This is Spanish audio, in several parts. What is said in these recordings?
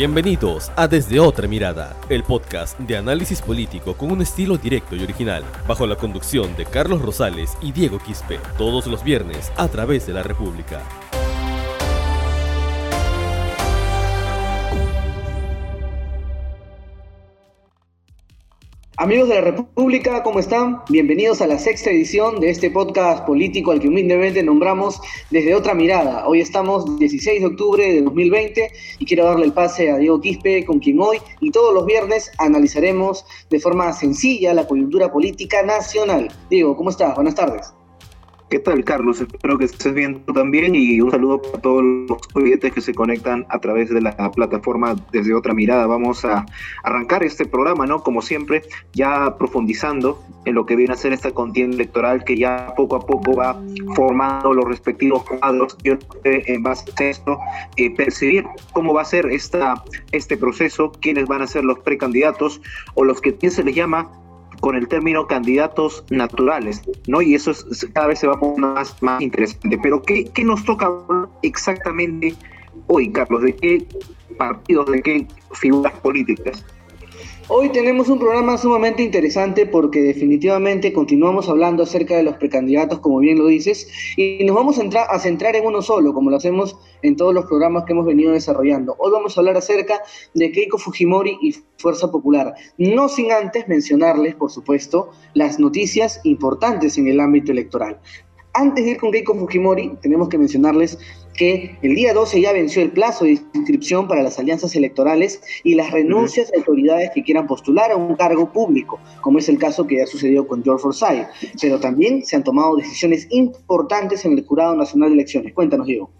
Bienvenidos a Desde Otra Mirada, el podcast de análisis político con un estilo directo y original, bajo la conducción de Carlos Rosales y Diego Quispe, todos los viernes a través de la República. Amigos de la República, ¿cómo están? Bienvenidos a la sexta edición de este podcast político al que humildemente nombramos desde otra mirada. Hoy estamos 16 de octubre de 2020 y quiero darle el pase a Diego Quispe, con quien hoy y todos los viernes analizaremos de forma sencilla la coyuntura política nacional. Diego, ¿cómo estás? Buenas tardes. ¿Qué tal, Carlos? Espero que estés bien tú también y un saludo para todos los oyentes que se conectan a través de la plataforma desde otra mirada. Vamos a arrancar este programa, ¿no? Como siempre, ya profundizando en lo que viene a ser esta contienda electoral que ya poco a poco va formando los respectivos cuadros. Yo en base a esto, eh, percibir cómo va a ser esta, este proceso, quiénes van a ser los precandidatos o los que se les llama con el término candidatos naturales, ¿no? Y eso es, cada vez se va más, más interesante. Pero ¿qué, ¿qué nos toca exactamente hoy, Carlos? ¿De qué partidos, de qué figuras políticas? Hoy tenemos un programa sumamente interesante porque definitivamente continuamos hablando acerca de los precandidatos, como bien lo dices, y nos vamos a, a centrar en uno solo, como lo hacemos en todos los programas que hemos venido desarrollando. Hoy vamos a hablar acerca de Keiko Fujimori y Fuerza Popular, no sin antes mencionarles, por supuesto, las noticias importantes en el ámbito electoral. Antes de ir con Keiko Fujimori, tenemos que mencionarles que el día 12 ya venció el plazo de inscripción para las alianzas electorales y las renuncias de autoridades que quieran postular a un cargo público, como es el caso que ya sucedió con George Forsyth. Pero también se han tomado decisiones importantes en el Jurado Nacional de Elecciones. Cuéntanos, Diego.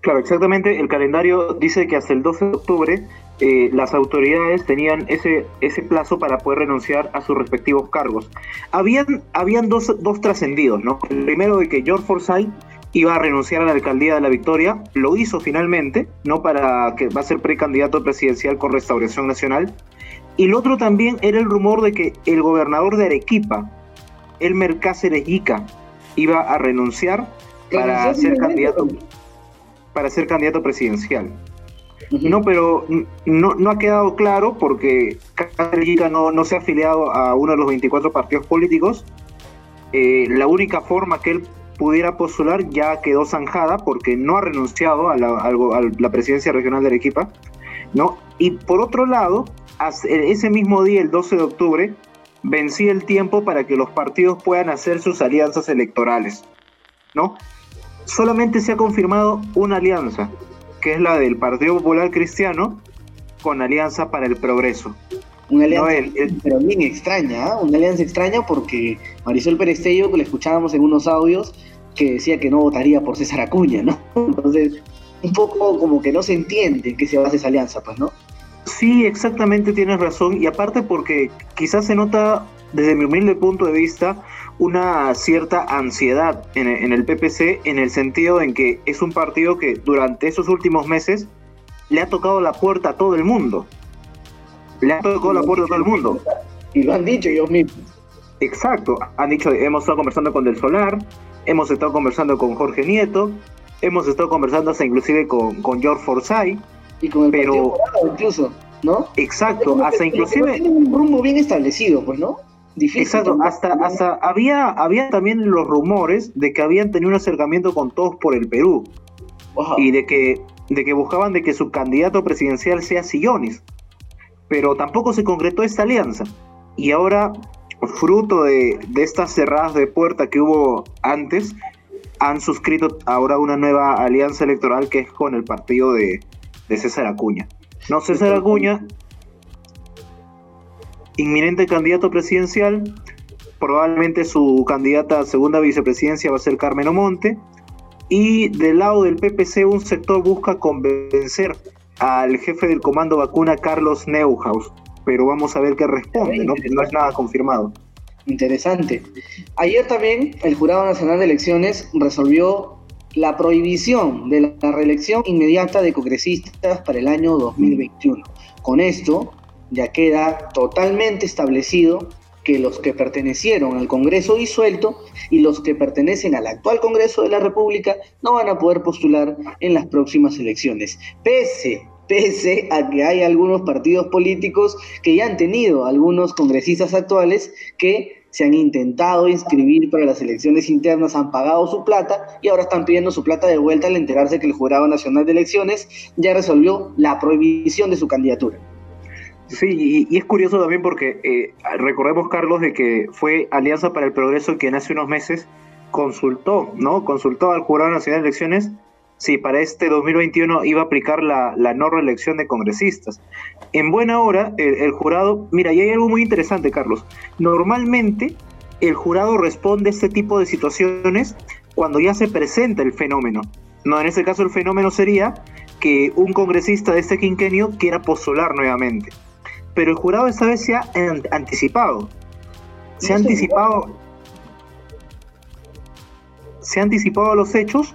Claro, exactamente. El calendario dice que hasta el 12 de octubre eh, las autoridades tenían ese, ese plazo para poder renunciar a sus respectivos cargos. Habían, habían dos, dos trascendidos, ¿no? El primero de que George Forsyth iba a renunciar a la alcaldía de la Victoria, lo hizo finalmente, no para que va a ser precandidato presidencial con Restauración Nacional. Y el otro también era el rumor de que el gobernador de Arequipa, Elmer Cáceres Ica, iba a renunciar para ser candidato para ser candidato presidencial. No, pero no, no ha quedado claro porque Cáceres no, no se ha afiliado a uno de los 24 partidos políticos. Eh, la única forma que él pudiera postular ya quedó zanjada porque no ha renunciado a la, presidencia regional de Arequipa, ¿no? Y por otro lado, ese mismo día, el 12 de octubre, vencía el tiempo para que los partidos puedan hacer sus alianzas electorales, ¿no? Solamente se ha confirmado una alianza, que es la del Partido Popular Cristiano con Alianza para el Progreso. Una alianza, pero bien extraña, ¿ah? una alianza extraña porque Marisol Perestello, que la escuchábamos en unos audios, que decía que no votaría por César Acuña, ¿no? Entonces, un poco como que no se entiende que se base esa alianza, pues, ¿no? Sí, exactamente tienes razón. Y aparte porque quizás se nota, desde mi humilde punto de vista, una cierta ansiedad en, en el PPC en el sentido en que es un partido que durante esos últimos meses le ha tocado la puerta a todo el mundo. Le ha tocado la puerta a todo el mundo. Y lo han dicho ellos mismos. Exacto, han dicho, hemos estado conversando con Del Solar, hemos estado conversando con Jorge Nieto, hemos estado conversando hasta inclusive con, con George Forsyth. Y con el pero, incluso, ¿no? Exacto, hasta inclusive... Tiene un rumbo bien establecido, pues, ¿no? Difícil Exacto, hasta, hasta había, había también los rumores de que habían tenido un acercamiento con todos por el Perú. Y de que, de que buscaban de que su candidato presidencial sea Sillones. Pero tampoco se concretó esta alianza. Y ahora fruto de, estas cerradas de puerta que hubo antes, han suscrito ahora una nueva alianza electoral que es con el partido de, César Acuña. No, César Acuña, inminente candidato presidencial, probablemente su candidata a segunda vicepresidencia va a ser Carmen Omonte, y del lado del PPC un sector busca convencer al jefe del comando vacuna Carlos Neuhaus pero vamos a ver qué responde, ¿no? No es nada confirmado. Interesante. Ayer también el Jurado Nacional de Elecciones resolvió la prohibición de la reelección inmediata de congresistas para el año 2021. Con esto ya queda totalmente establecido que los que pertenecieron al Congreso disuelto y los que pertenecen al actual Congreso de la República no van a poder postular en las próximas elecciones, pese pese a que hay algunos partidos políticos que ya han tenido algunos congresistas actuales que se han intentado inscribir para las elecciones internas, han pagado su plata y ahora están pidiendo su plata de vuelta al enterarse que el Jurado Nacional de Elecciones ya resolvió la prohibición de su candidatura. Sí, y, es curioso también porque eh, recordemos, Carlos, de que fue Alianza para el Progreso quien hace unos meses consultó, ¿no? Consultó al Jurado Nacional de Elecciones si para este 2021 iba a aplicar la, no reelección de congresistas. En buena hora, el, jurado, mira, y hay algo muy interesante, Carlos. Normalmente, el jurado responde a este tipo de situaciones cuando ya se presenta el fenómeno. No, en este caso el fenómeno sería que un congresista de este quinquenio quiera postular nuevamente pero el jurado esta vez se ha anticipado. Se ha anticipado. Se ha anticipado a los hechos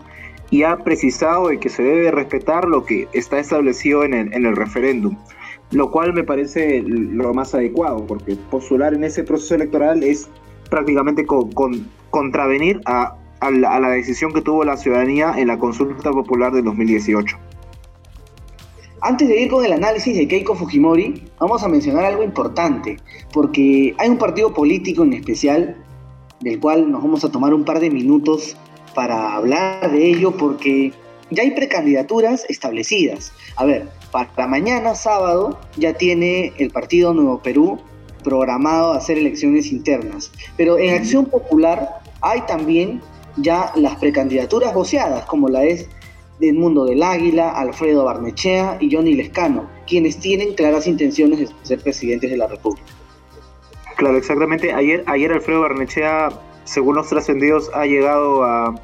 y ha precisado de que se debe respetar lo que está establecido en el, referéndum, lo cual me parece lo más adecuado, porque postular en ese proceso electoral es prácticamente con, contravenir a, la, a la decisión que tuvo la ciudadanía en la consulta popular del 2018. Antes de ir con el análisis de Keiko Fujimori, vamos a mencionar algo importante, porque hay un partido político en especial del cual nos vamos a tomar un par de minutos para hablar de ello, porque ya hay precandidaturas establecidas. A ver, para mañana sábado ya tiene el partido Nuevo Perú programado hacer elecciones internas, pero en Acción Popular hay también ya las precandidaturas voceadas, como la es del mundo del Águila, Alfredo Barnechea y Johnny Lescano, quienes tienen claras intenciones de ser presidentes de la República. Claro, exactamente. Ayer, ayer Alfredo Barnechea, según los trascendidos, ha llegado a...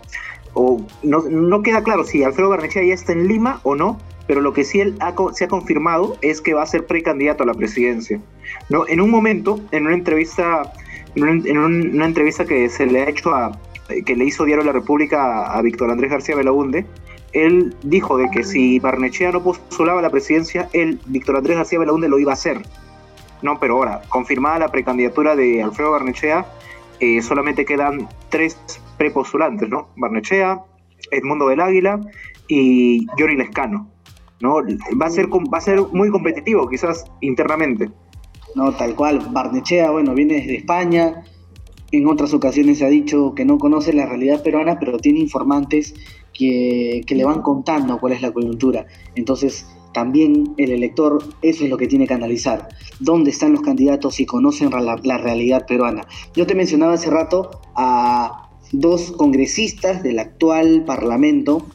O no, queda claro si Alfredo Barnechea ya está en Lima o no, pero lo que sí él se ha confirmado es que va a ser precandidato a la presidencia. ¿no? En un momento, en una entrevista, en, una entrevista que se le ha hecho a, que le hizo Diario de la República a, a Víctor Andrés García Belaunde, él dijo de que si Barnechea no postulaba la presidencia, él, Víctor Andrés García Belaunde, lo iba a hacer. No, pero ahora, confirmada la precandidatura de Alfredo Barnechea, eh, solamente quedan tres prepostulantes, ¿no? Barnechea, Edmundo del Águila y Johnny Lescano. ¿no? Va a, ser, va a ser muy competitivo, quizás internamente. No, tal cual. Barnechea, bueno, viene desde España. En otras ocasiones se ha dicho que no conoce la realidad peruana, pero tiene informantes que, le van contando cuál es la coyuntura. Entonces, también el elector eso es lo que tiene que analizar. ¿Dónde están los candidatos y conocen la, realidad peruana? Yo te mencionaba hace rato a dos congresistas del actual Parlamento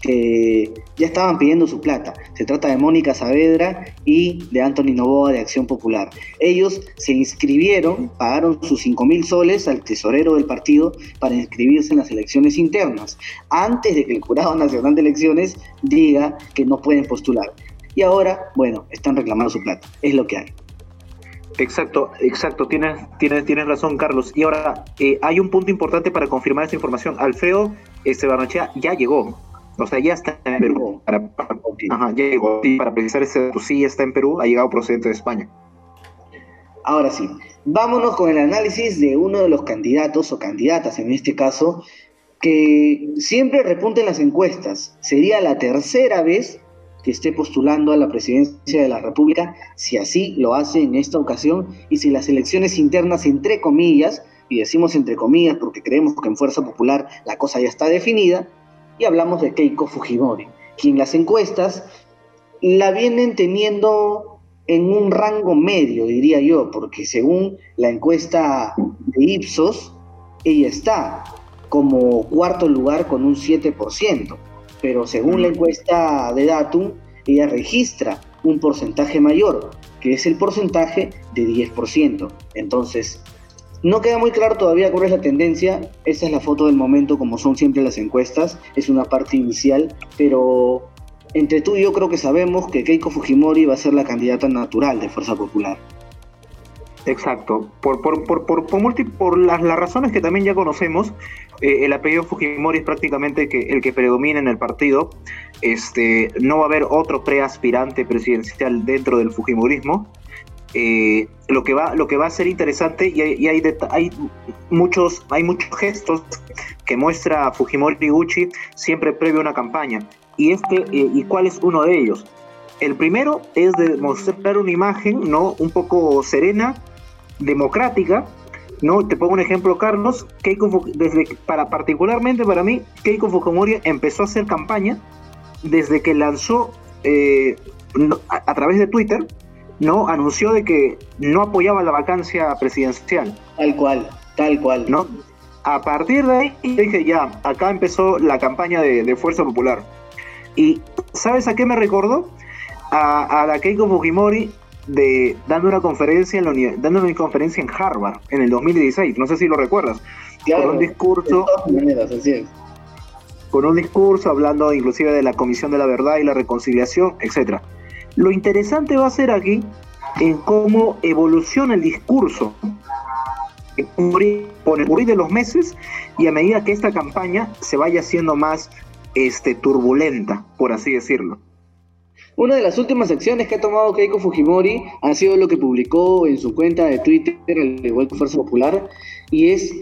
que ya estaban pidiendo su plata. Se trata de Mónica Saavedra y de Anthony Novoa de Acción Popular. Ellos se inscribieron, pagaron sus 5 mil soles al tesorero del partido para inscribirse en las elecciones internas, antes de que el Jurado Nacional de Elecciones diga que no pueden postular. Y ahora, bueno, están reclamando su plata. Es lo que hay. Exacto, exacto, tienes, tienes, tienes razón, Carlos. Y ahora, eh, hay un punto importante para confirmar esta información. Alfredo este, ya llegó, o sea, ya está en Perú. Para, ajá, ya llegó. para precisar ese dato, sí está en Perú, ha llegado procedente de España. Ahora sí, vámonos con el análisis de uno de los candidatos o candidatas en este caso, que siempre repunta en las encuestas. Sería la tercera vez que esté postulando a la presidencia de la República, si así lo hace en esta ocasión, y si las elecciones internas, entre comillas, y decimos entre comillas porque creemos que en Fuerza Popular la cosa ya está definida, y hablamos de Keiko Fujimori, quien las encuestas la vienen teniendo en un rango medio, diría yo, porque según la encuesta de Ipsos, ella está como cuarto lugar con un 7%, pero según la encuesta de Datum, ella registra un porcentaje mayor, que es el porcentaje de 10%. Entonces, no queda muy claro todavía cuál es la tendencia. Esta es la foto del momento, como son siempre las encuestas. Es una parte inicial, pero entre tú y yo creo que sabemos que Keiko Fujimori va a ser la candidata natural de Fuerza Popular. Exacto. Por, por, por, por, por, las, razones que también ya conocemos, eh, el apellido Fujimori es prácticamente que, el que predomina en el partido. Este, no va a haber otro preaspirante presidencial dentro del Fujimorismo. Eh, lo, que va, lo que va a ser interesante y hay, hay, muchos, hay muchos gestos que muestra Fujimori Gucci siempre previo a una campaña. Y, este, eh, ¿Y cuál es uno de ellos? El primero es de mostrar una imagen, ¿no? Un poco serena, democrática, ¿no? Te pongo un ejemplo, Carlos. Keiko, desde, para, particularmente para mí, Keiko Fujimori empezó a hacer campaña desde que lanzó eh, a, través de Twitter, ¿no? Anunció de que no apoyaba la vacancia presidencial. Tal cual, tal cual. ¿No? A partir de ahí dije, ya, acá empezó la campaña de, Fuerza Popular. Y ¿sabes a qué me recordó? A, a la Keiko Fujimori de dando una conferencia en la dando una conferencia en Harvard en el 2016, no sé si lo recuerdas. con un discurso con un discurso hablando inclusive de la Comisión de la Verdad y la Reconciliación, etcétera. Lo interesante va a ser aquí en cómo evoluciona el discurso con el currir de los meses y a medida que esta campaña se vaya haciendo más este, turbulenta, por así decirlo. Una de las últimas acciones que ha tomado Keiko Fujimori ha sido lo que publicó en su cuenta de Twitter, el de Fuerza Popular, y es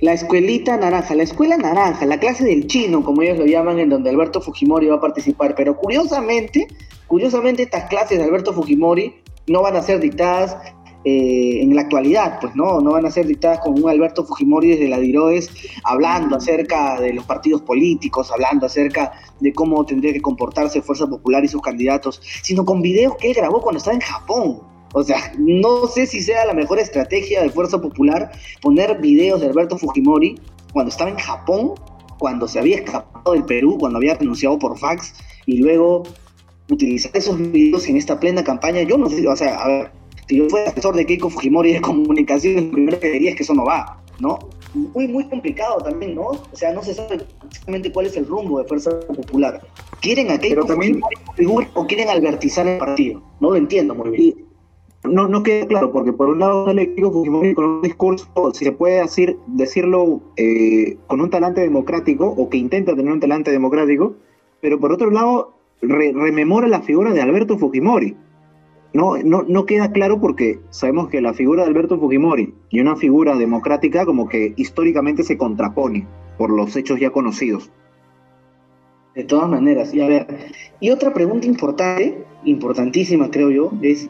la escuelita naranja, la escuela naranja, la clase del chino, como ellos lo llaman, en donde Alberto Fujimori va a participar. Pero curiosamente, curiosamente estas clases de Alberto Fujimori no van a ser dictadas eh, en la actualidad, pues no, no van a ser dictadas con un Alberto Fujimori desde la DIROES hablando acerca de los partidos políticos, hablando acerca de cómo tendría que comportarse Fuerza Popular y sus candidatos, sino con videos que él grabó cuando estaba en Japón. O sea, no sé si sea la mejor estrategia de Fuerza Popular poner videos de Alberto Fujimori cuando estaba en Japón, cuando se había escapado del Perú, cuando había renunciado por fax y luego utilizar esos videos en esta plena campaña. Yo no sé, o sea, a ver, si yo fuera asesor de Keiko Fujimori de comunicación, lo primero que diría es que eso no va, ¿no? Muy, muy complicado también, ¿no? O sea, no se sabe exactamente cuál es el rumbo de Fuerza Popular. ¿Quieren a Keiko también... Fujimori o quieren albertizar el partido? No lo entiendo muy bien. No, no queda claro, porque por un lado Keiko Fujimori con un discurso, si se puede decir, decirlo eh, con un talante democrático, o que intenta tener un talante democrático, pero por otro lado rememora la figura de Alberto Fujimori no, no, no queda claro porque sabemos que la figura de Alberto Fujimori y una figura democrática como que históricamente se contrapone por los hechos ya conocidos. De todas maneras, y a ver, y otra pregunta importante, importantísima creo yo, es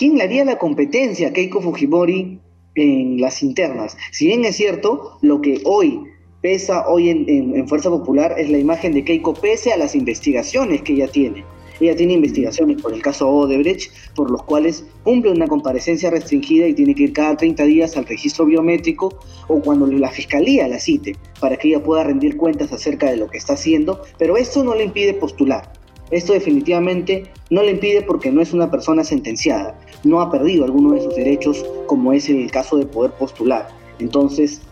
¿quién le haría la competencia a Keiko Fujimori en las internas? Si bien es cierto, lo que hoy pesa hoy en, en Fuerza Popular es la imagen de Keiko pese a las investigaciones que ella tiene. Ella tiene investigaciones por el caso Odebrecht, por los cuales cumple una comparecencia restringida y tiene que ir cada 30 días al registro biométrico o cuando la fiscalía la cite para que ella pueda rendir cuentas acerca de lo que está haciendo, pero esto no le impide postular. Esto definitivamente no le impide porque no es una persona sentenciada, no ha perdido alguno de sus derechos como es el caso de poder postular. Entonces,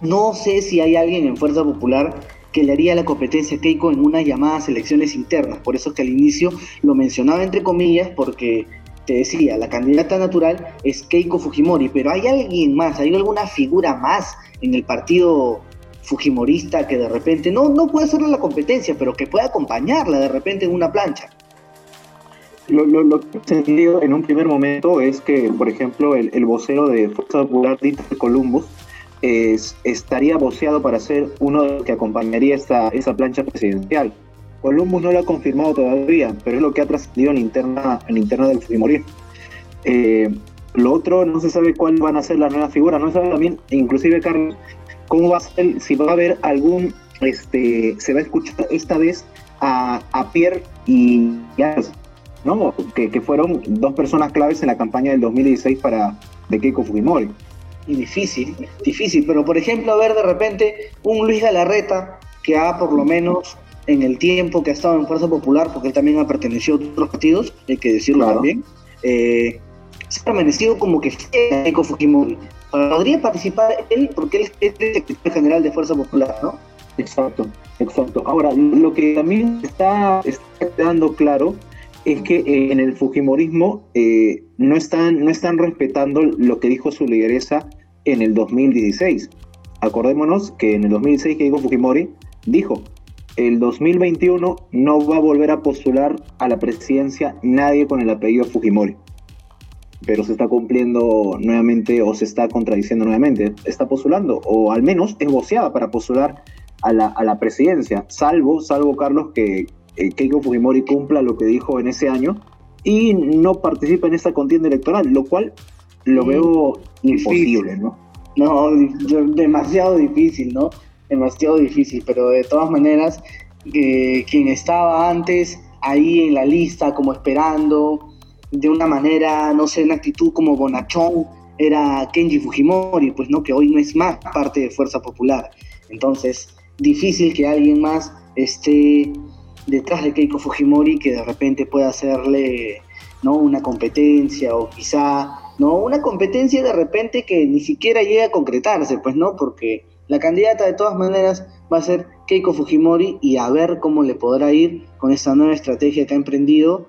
no sé si hay alguien en Fuerza Popular que le haría la competencia a Keiko en unas llamadas elecciones internas. Por eso es que al inicio lo mencionaba entre comillas porque te decía, la candidata natural es Keiko Fujimori, pero hay alguien más, hay alguna figura más en el partido fujimorista que de repente no, no puede hacerle la competencia, pero que puede acompañarla de repente en una plancha. Lo, lo, que he entendido en un primer momento es que, por ejemplo, el, el vocero de Fuerza Popular, Dieter Columbus, estaría voceado para ser uno de los que acompañaría esta, esa plancha presidencial. Columbus no lo ha confirmado todavía, pero es lo que ha trascendido en interna, en interna del Fujimori. Eh, lo otro, no se sabe cuál van a ser la nueva figura, no se sabe también, inclusive Carlos, cómo va a ser, si va a haber algún, este, se va a escuchar esta vez a, a Pierre y ¿no? Que, que, fueron dos personas claves en la campaña del 2016 para de Keiko Fujimori y difícil, difícil, pero por ejemplo, ver de repente un Luis Galarreta que ha por lo menos en el tiempo que ha estado en Fuerza Popular, porque él también ha pertenecido a otros partidos, hay que decirlo también, eh, se ha permanecido como que Eco Fujimori. Podría participar él porque él es el secretario general de Fuerza Popular, ¿no? Exacto, exacto. Ahora, lo que también está, está quedando claro es que eh, en el Fujimorismo eh, no, están, no están respetando lo que dijo su lideresa en el 2016. Acordémonos que en el 2016 que dijo Fujimori dijo, el 2021 no va a volver a postular a la presidencia nadie con el apellido Fujimori. Pero se está cumpliendo nuevamente o se está contradiciendo nuevamente. Está postulando o al menos es voceada para postular a la, a la presidencia, salvo, salvo Carlos que eh, Keiko Fujimori cumpla lo que dijo en ese año y no participe en esta contienda electoral, lo cual lo mm, veo imposible, ¿no? No, demasiado difícil, ¿no? Demasiado difícil, pero de todas maneras, eh, quien estaba antes ahí en la lista como esperando, de una manera, no sé, una actitud como bonachón, era Kenji Fujimori, pues no, que hoy no es más parte de Fuerza Popular. Entonces, difícil que alguien más esté detrás de Keiko Fujimori que de repente pueda hacerle ¿no? una competencia o quizá no una competencia de repente que ni siquiera llegue a concretarse, pues no, porque la candidata de todas maneras va a ser Keiko Fujimori y a ver cómo le podrá ir con esta nueva estrategia que ha emprendido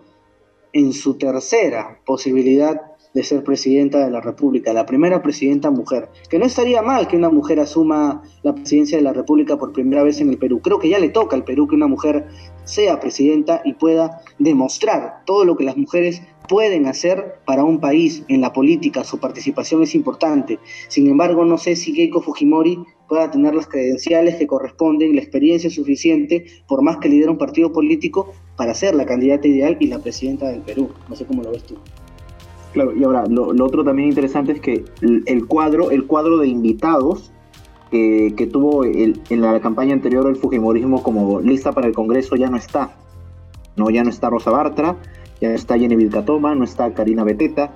en su tercera posibilidad de ser presidenta de la República, la primera presidenta mujer. Que no estaría mal que una mujer asuma la presidencia de la República por primera vez en el Perú. Creo que ya le toca al Perú que una mujer sea presidenta y pueda demostrar todo lo que las mujeres pueden hacer para un país en la política. Su participación es importante. Sin embargo, no sé si Keiko Fujimori pueda tener las credenciales que corresponden, la experiencia suficiente, por más que lidera un partido político, para ser la candidata ideal y la presidenta del Perú. No sé cómo lo ves tú. Claro, y ahora lo, otro también interesante es que el cuadro, el cuadro de invitados que tuvo en la campaña anterior el Fujimorismo como lista para el Congreso ya no está. No, ya no está Rosa Bartra, ya no está Jenny Vilcatoma, no está Karina Beteta,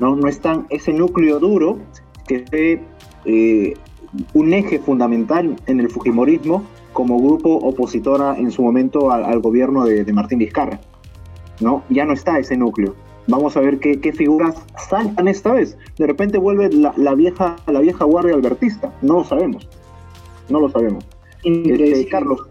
no, no están ese núcleo duro que fue eh, un eje fundamental en el Fujimorismo como grupo opositora en su momento al, gobierno de, de Martín Vizcarra. ¿no? Ya no está ese núcleo. Vamos a ver qué, figuras saltan esta vez. De repente vuelve la, vieja, la vieja guardia albertista. No lo sabemos. No lo sabemos. Este, Carlos,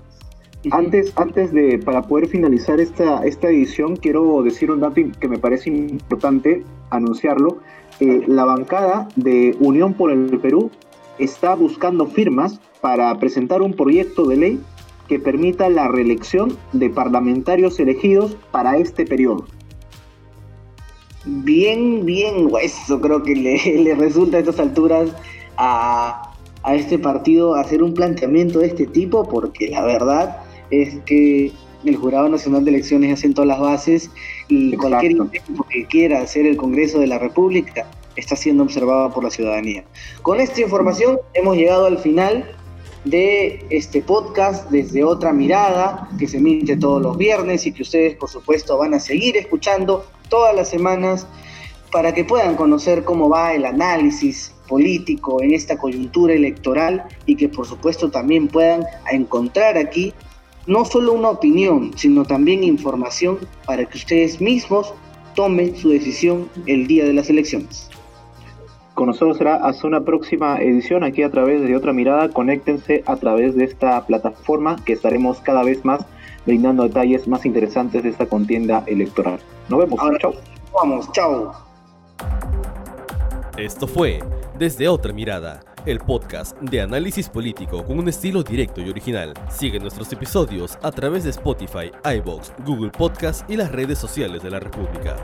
antes, antes de, para poder finalizar esta, esta edición, quiero decir un dato que me parece importante anunciarlo. Eh, la bancada de Unión por el Perú está buscando firmas para presentar un proyecto de ley que permita la reelección de parlamentarios elegidos para este periodo. Bien, bien hueso creo que le, resulta a estas alturas a, este partido hacer un planteamiento de este tipo, porque la verdad es que el Jurado Nacional de Elecciones ha sentado las bases y cualquier intento que quiera hacer el Congreso de la República está siendo observado por la ciudadanía. Con esta información hemos llegado al final de este podcast desde otra mirada que se emite todos los viernes y que ustedes por supuesto van a seguir escuchando todas las semanas para que puedan conocer cómo va el análisis político en esta coyuntura electoral y que por supuesto también puedan encontrar aquí no solo una opinión, sino también información para que ustedes mismos tomen su decisión el día de las elecciones. Con nosotros será hasta una próxima edición aquí a través de otra mirada. Conéctense a través de esta plataforma que estaremos cada vez más brindando detalles más interesantes de esta contienda electoral. Nos vemos. chao. Vamos, chao. Esto fue Desde otra mirada, el podcast de análisis político con un estilo directo y original. Sigue nuestros episodios a través de Spotify, iBox, Google Podcast y las redes sociales de la República.